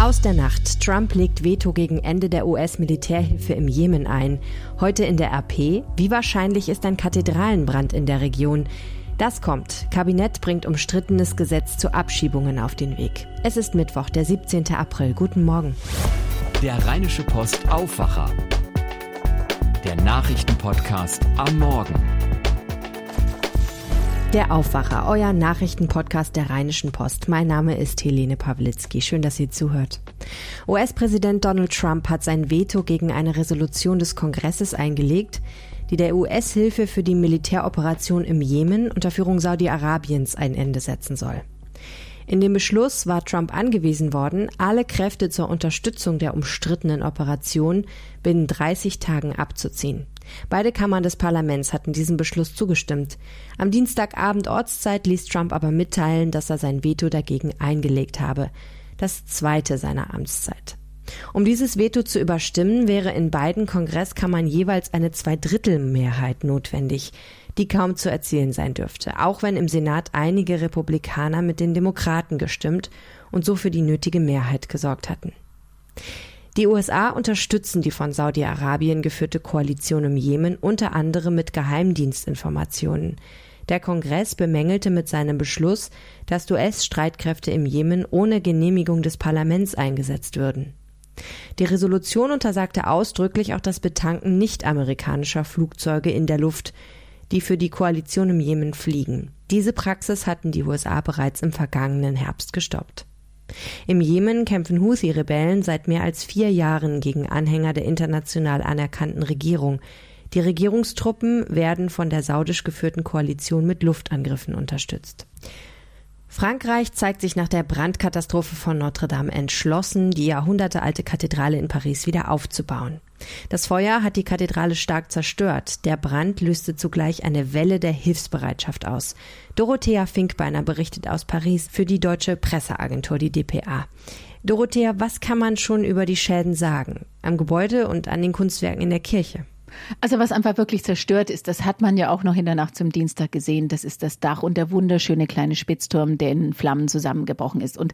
Aus der Nacht. Trump legt Veto gegen Ende der US-Militärhilfe im Jemen ein. Heute in der RP. Wie wahrscheinlich ist ein Kathedralenbrand in der Region? Das kommt. Kabinett bringt umstrittenes Gesetz zu Abschiebungen auf den Weg. Es ist Mittwoch, der 17. April. Guten Morgen. Der Rheinische Post Aufwacher. Der Nachrichtenpodcast am Morgen. Der Aufwacher, euer Nachrichtenpodcast der Rheinischen Post. Mein Name ist Helene Pawlitzki. Schön, dass ihr zuhört. US-Präsident Donald Trump hat sein Veto gegen eine Resolution des Kongresses eingelegt, die der US-Hilfe für die Militäroperation im Jemen unter Führung Saudi-Arabiens ein Ende setzen soll. In dem Beschluss war Trump angewiesen worden, alle Kräfte zur Unterstützung der umstrittenen Operation binnen 30 Tagen abzuziehen. Beide Kammern des Parlaments hatten diesem Beschluss zugestimmt. Am Dienstagabend Ortszeit ließ Trump aber mitteilen, dass er sein Veto dagegen eingelegt habe. Das zweite seiner Amtszeit. Um dieses Veto zu überstimmen, wäre in beiden Kongresskammern jeweils eine Zweidrittelmehrheit notwendig, die kaum zu erzielen sein dürfte, auch wenn im Senat einige Republikaner mit den Demokraten gestimmt und so für die nötige Mehrheit gesorgt hatten. Die USA unterstützen die von Saudi-Arabien geführte Koalition im Jemen unter anderem mit Geheimdienstinformationen. Der Kongress bemängelte mit seinem Beschluss, dass US-Streitkräfte im Jemen ohne Genehmigung des Parlaments eingesetzt würden. Die Resolution untersagte ausdrücklich auch das Betanken nicht-amerikanischer Flugzeuge in der Luft, die für die Koalition im Jemen fliegen. Diese Praxis hatten die USA bereits im vergangenen Herbst gestoppt. Im Jemen kämpfen Houthi-Rebellen seit mehr als vier Jahren gegen Anhänger der international anerkannten Regierung. Die Regierungstruppen werden von der saudisch geführten Koalition mit Luftangriffen unterstützt. Frankreich zeigt sich nach der Brandkatastrophe von Notre Dame entschlossen, die jahrhundertealte Kathedrale in Paris wieder aufzubauen. Das Feuer hat die Kathedrale stark zerstört. Der Brand löste zugleich eine Welle der Hilfsbereitschaft aus. Dorothea Finkbeiner berichtet aus Paris für die deutsche Presseagentur, die DPA. Dorothea, was kann man schon über die Schäden sagen? Am Gebäude und an den Kunstwerken in der Kirche? Also was einfach wirklich zerstört ist, das hat man ja auch noch in der Nacht zum Dienstag gesehen. Das ist das Dach und der wunderschöne kleine Spitzturm, der in Flammen zusammengebrochen ist. Und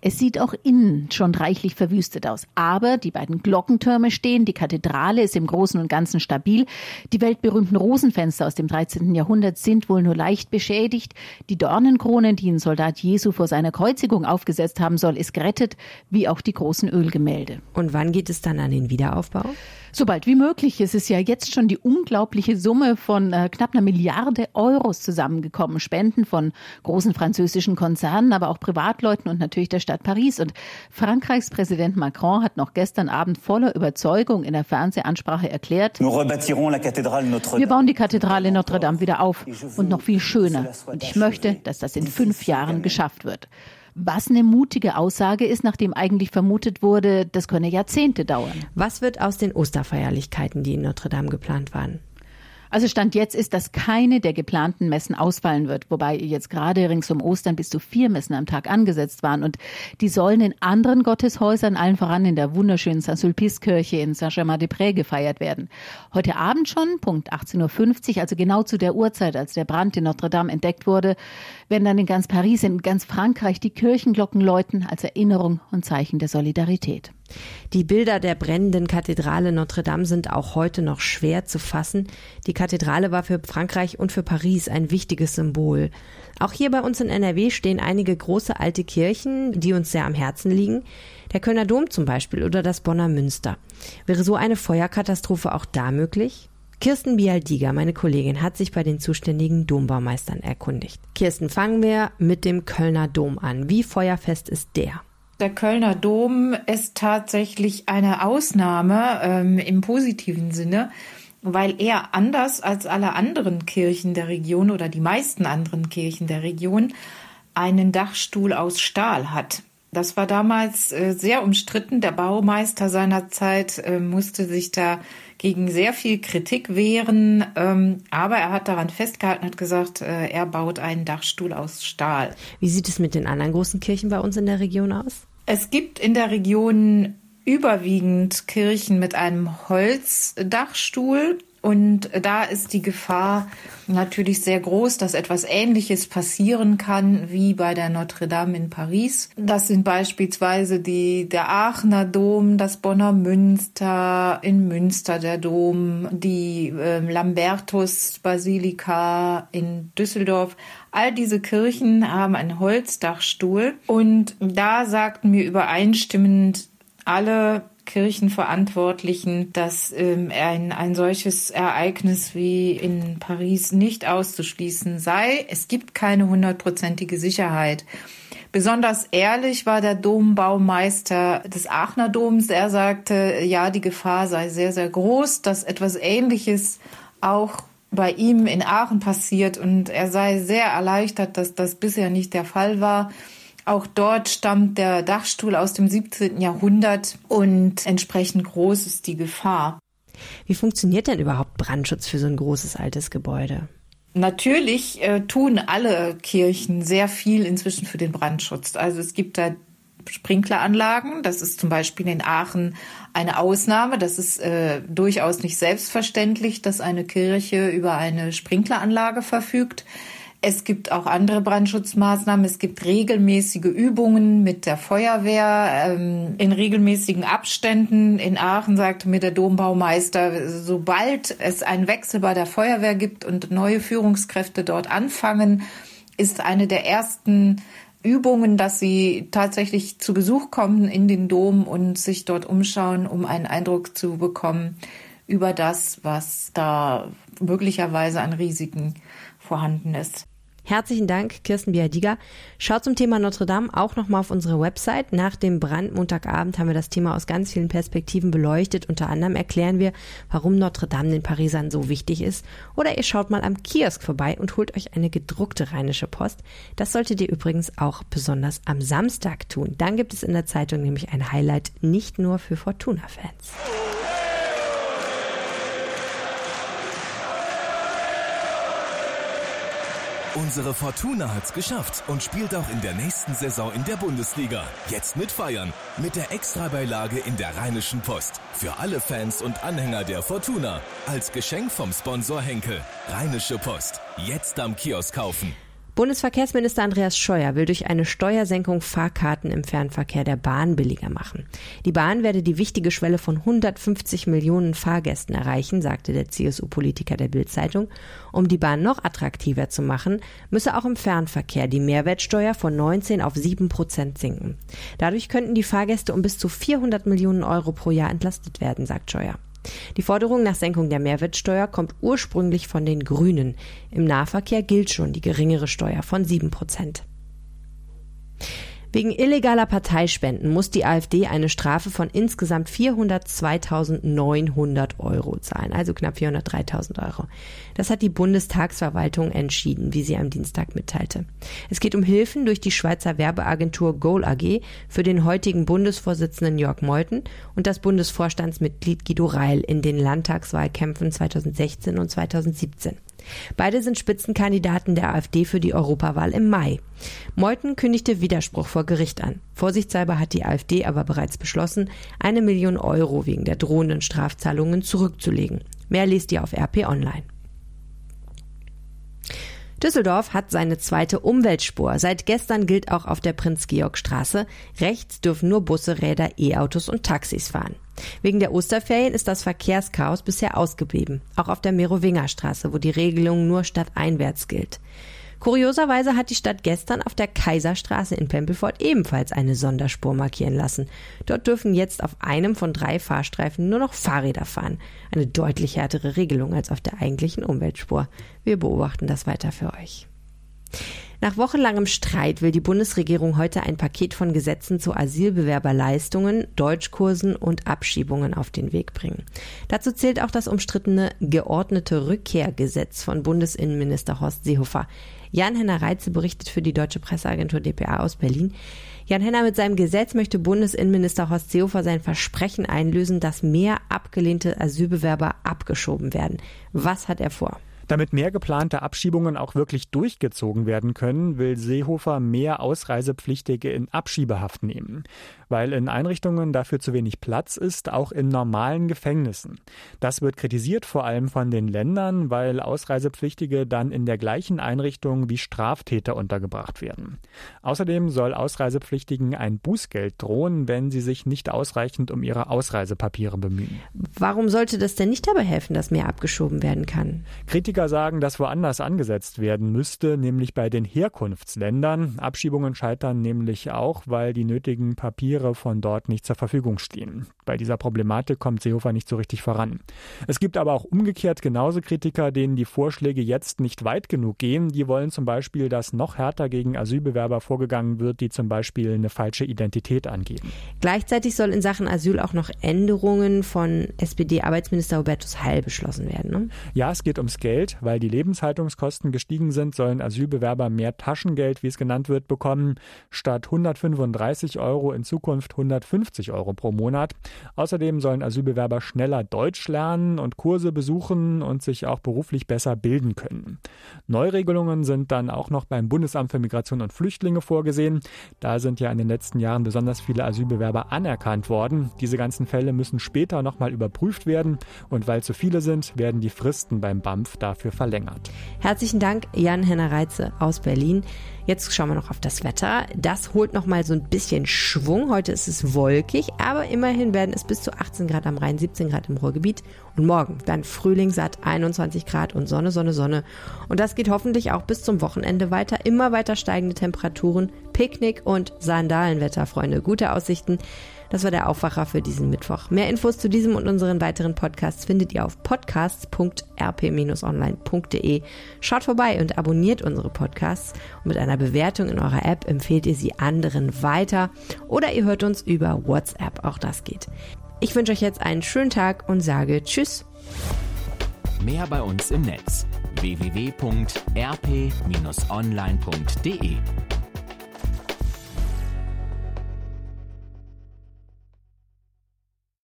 es sieht auch innen schon reichlich verwüstet aus. Aber die beiden Glockentürme stehen, die Kathedrale ist im Großen und Ganzen stabil. Die weltberühmten Rosenfenster aus dem 13. Jahrhundert sind wohl nur leicht beschädigt. Die Dornenkrone, die ein Soldat Jesu vor seiner Kreuzigung aufgesetzt haben soll, ist gerettet, wie auch die großen Ölgemälde. Und wann geht es dann an den Wiederaufbau? Sobald wie möglich. Es ist ja jetzt schon die unglaubliche Summe von äh, knapp einer Milliarde Euros zusammengekommen. Spenden von großen französischen Konzernen, aber auch Privatleuten und natürlich der Stadt Paris. Und Frankreichs Präsident Macron hat noch gestern Abend voller Überzeugung in der Fernsehansprache erklärt, wir bauen die Kathedrale Notre Dame wieder auf und noch viel schöner. Und ich möchte, dass das in fünf Jahren geschafft wird. Was eine mutige Aussage ist, nachdem eigentlich vermutet wurde, das könne Jahrzehnte dauern. Was wird aus den Osterfeierlichkeiten, die in Notre Dame geplant waren? Also Stand jetzt ist, dass keine der geplanten Messen ausfallen wird, wobei jetzt gerade rings um Ostern bis zu vier Messen am Tag angesetzt waren. Und die sollen in anderen Gotteshäusern, allen voran in der wunderschönen Saint-Sulpice-Kirche in Saint-Germain-des-Prés gefeiert werden. Heute Abend schon, Punkt 18.50 Uhr, also genau zu der Uhrzeit, als der Brand in Notre Dame entdeckt wurde, werden dann in ganz Paris, in ganz Frankreich die Kirchenglocken läuten als Erinnerung und Zeichen der Solidarität. Die Bilder der brennenden Kathedrale Notre Dame sind auch heute noch schwer zu fassen. Die Kathedrale war für Frankreich und für Paris ein wichtiges Symbol. Auch hier bei uns in NRW stehen einige große alte Kirchen, die uns sehr am Herzen liegen. Der Kölner Dom zum Beispiel oder das Bonner Münster. Wäre so eine Feuerkatastrophe auch da möglich? Kirsten Bialdiger, meine Kollegin, hat sich bei den zuständigen Dombaumeistern erkundigt. Kirsten, fangen wir mit dem Kölner Dom an. Wie feuerfest ist der? Der Kölner Dom ist tatsächlich eine Ausnahme ähm, im positiven Sinne, weil er anders als alle anderen Kirchen der Region oder die meisten anderen Kirchen der Region einen Dachstuhl aus Stahl hat. Das war damals äh, sehr umstritten. Der Baumeister seiner Zeit äh, musste sich da gegen sehr viel Kritik wehren, ähm, aber er hat daran festgehalten, hat gesagt, äh, er baut einen Dachstuhl aus Stahl. Wie sieht es mit den anderen großen Kirchen bei uns in der Region aus? Es gibt in der Region überwiegend Kirchen mit einem Holzdachstuhl Und da ist die Gefahr natürlich sehr groß, dass etwas Ähnliches passieren kann wie bei der Notre Dame in Paris. Das sind beispielsweise die, der Aachener Dom, das Bonner Münster, in Münster der Dom, die äh, Lambertus Basilika in Düsseldorf. All diese Kirchen haben einen Holzdachstuhl und da sagten mir übereinstimmend alle Kirchenverantwortlichen, dass ähm, ein, ein solches Ereignis wie in Paris nicht auszuschließen sei. Es gibt keine hundertprozentige Sicherheit. Besonders ehrlich war der Dombaumeister des Aachener Doms. Er sagte, ja, die Gefahr sei sehr, sehr groß, dass etwas Ähnliches auch bei ihm in Aachen passiert und er sei sehr erleichtert, dass das bisher nicht der Fall war. Auch dort stammt der Dachstuhl aus dem 17. Jahrhundert und entsprechend groß ist die Gefahr. Wie funktioniert denn überhaupt Brandschutz für so ein großes altes Gebäude? Natürlich äh, tun alle Kirchen sehr viel inzwischen für den Brandschutz. Also es gibt da Sprinkleranlagen. Das ist zum Beispiel in Aachen eine Ausnahme. Das ist äh, durchaus nicht selbstverständlich, dass eine Kirche über eine Sprinkleranlage verfügt. Es gibt auch andere Brandschutzmaßnahmen. Es gibt regelmäßige Übungen mit der Feuerwehr ähm, in regelmäßigen Abständen. In Aachen sagte mir der Dombaumeister, sobald es einen Wechsel bei der Feuerwehr gibt und neue Führungskräfte dort anfangen, ist eine der ersten Übungen, dass sie tatsächlich zu Besuch kommen in den Dom und sich dort umschauen, um einen Eindruck zu bekommen über das, was da möglicherweise an Risiken vorhanden ist. Herzlichen Dank, Kirsten Biadiga. Schaut zum Thema Notre Dame auch nochmal auf unsere Website. Nach dem Brand Montagabend haben wir das Thema aus ganz vielen Perspektiven beleuchtet. Unter anderem erklären wir, warum Notre Dame den Parisern so wichtig ist. Oder ihr schaut mal am Kiosk vorbei und holt euch eine gedruckte Rheinische Post. Das solltet ihr übrigens auch besonders am Samstag tun. Dann gibt es in der Zeitung nämlich ein Highlight nicht nur für Fortuna-Fans. Unsere Fortuna hat's geschafft und spielt auch in der nächsten Saison in der Bundesliga. Jetzt mitfeiern mit der Extrabeilage in der Rheinischen Post. Für alle Fans und Anhänger der Fortuna. Als Geschenk vom Sponsor Henkel. Rheinische Post. Jetzt am Kiosk kaufen. Bundesverkehrsminister Andreas Scheuer will durch eine Steuersenkung Fahrkarten im Fernverkehr der Bahn billiger machen. Die Bahn werde die wichtige Schwelle von 150 Millionen Fahrgästen erreichen, sagte der CSU-Politiker der Bild-Zeitung. Um die Bahn noch attraktiver zu machen, müsse auch im Fernverkehr die Mehrwertsteuer von 19 auf 7 Prozent sinken. Dadurch könnten die Fahrgäste um bis zu 400 Millionen Euro pro Jahr entlastet werden, sagt Scheuer. Die Forderung nach Senkung der Mehrwertsteuer kommt ursprünglich von den Grünen. Im Nahverkehr gilt schon die geringere Steuer von sieben Prozent. Wegen illegaler Parteispenden muss die AfD eine Strafe von insgesamt 402.900 Euro zahlen, also knapp 403.000 Euro. Das hat die Bundestagsverwaltung entschieden, wie sie am Dienstag mitteilte. Es geht um Hilfen durch die Schweizer Werbeagentur Goal AG für den heutigen Bundesvorsitzenden Jörg Meuthen und das Bundesvorstandsmitglied Guido Reil in den Landtagswahlkämpfen 2016 und 2017. Beide sind Spitzenkandidaten der AfD für die Europawahl im Mai. Meuthen kündigte Widerspruch vor Gericht an. Vorsichtshalber hat die AfD aber bereits beschlossen, eine Million Euro wegen der drohenden Strafzahlungen zurückzulegen. Mehr liest ihr auf RP Online. Düsseldorf hat seine zweite Umweltspur. Seit gestern gilt auch auf der Prinz-Georg-Straße, rechts dürfen nur Busse, Räder, E-Autos und Taxis fahren. Wegen der Osterferien ist das Verkehrschaos bisher ausgeblieben, auch auf der Merowingerstraße, wo die Regelung nur stadteinwärts gilt. Kurioserweise hat die Stadt gestern auf der Kaiserstraße in Pempelfort ebenfalls eine Sonderspur markieren lassen. Dort dürfen jetzt auf einem von drei Fahrstreifen nur noch Fahrräder fahren. Eine deutlich härtere Regelung als auf der eigentlichen Umweltspur. Wir beobachten das weiter für euch. Nach wochenlangem Streit will die Bundesregierung heute ein Paket von Gesetzen zu Asylbewerberleistungen, Deutschkursen und Abschiebungen auf den Weg bringen. Dazu zählt auch das umstrittene geordnete Rückkehrgesetz von Bundesinnenminister Horst Seehofer. Jan-Henner Reitze berichtet für die deutsche Presseagentur dpa aus Berlin. Jan-Henner mit seinem Gesetz möchte Bundesinnenminister Horst Seehofer sein Versprechen einlösen, dass mehr abgelehnte Asylbewerber abgeschoben werden. Was hat er vor? Damit mehr geplante Abschiebungen auch wirklich durchgezogen werden können, will Seehofer mehr Ausreisepflichtige in Abschiebehaft nehmen. Weil in Einrichtungen dafür zu wenig Platz ist, auch in normalen Gefängnissen. Das wird kritisiert vor allem von den Ländern, weil Ausreisepflichtige dann in der gleichen Einrichtung wie Straftäter untergebracht werden. Außerdem soll Ausreisepflichtigen ein Bußgeld drohen, wenn sie sich nicht ausreichend um ihre Ausreisepapiere bemühen. Warum sollte das denn nicht dabei helfen, dass mehr abgeschoben werden kann? Kritiker sagen, dass woanders angesetzt werden müsste, nämlich bei den Herkunftsländern. Abschiebungen scheitern nämlich auch, weil die nötigen Papiere von dort nicht zur Verfügung stehen. Bei dieser Problematik kommt Seehofer nicht so richtig voran. Es gibt aber auch umgekehrt genauso Kritiker, denen die Vorschläge jetzt nicht weit genug gehen. Die wollen zum Beispiel, dass noch härter gegen Asylbewerber vorgegangen wird, die zum Beispiel eine falsche Identität angeben. Gleichzeitig soll in Sachen Asyl auch noch Änderungen von SPD-Arbeitsminister Hubertus Heil beschlossen werden. Ne? Ja, es geht ums Geld. Weil die Lebenshaltungskosten gestiegen sind, sollen Asylbewerber mehr Taschengeld, wie es genannt wird, bekommen. Statt 135 Euro in Zukunft 150 Euro pro Monat. Außerdem sollen Asylbewerber schneller Deutsch lernen und Kurse besuchen und sich auch beruflich besser bilden können. Neuregelungen sind dann auch noch beim Bundesamt für Migration und Flüchtlinge vorgesehen. Da sind ja in den letzten Jahren besonders viele Asylbewerber anerkannt worden. Diese ganzen Fälle müssen später nochmal überprüft werden und weil zu viele sind, werden die Fristen beim BAMF dafür verlängert. Herzlichen Dank, Jan-Henner Reitze aus Berlin. Jetzt schauen wir noch auf das Wetter. Das holt noch mal so ein bisschen Schwung. Heute ist es wolkig, aber immerhin werden es bis zu 18 Grad am Rhein, 17 Grad im Ruhrgebiet. Und morgen dann Frühlingssatt 21 Grad und Sonne, Sonne, Sonne. Und das geht hoffentlich auch bis zum Wochenende weiter. Immer weiter steigende Temperaturen, Picknick und Sandalenwetter, Freunde. Gute Aussichten. Das war der Aufwacher für diesen Mittwoch. Mehr Infos zu diesem und unseren weiteren Podcasts findet ihr auf podcasts.rp-online.de. Schaut vorbei und abonniert unsere Podcasts. Und mit einer Bewertung in eurer App empfehlt ihr sie anderen weiter oder ihr hört uns über WhatsApp. Auch das geht. Ich wünsche euch jetzt einen schönen Tag und sage Tschüss. Mehr bei uns im Netz www.rp-online.de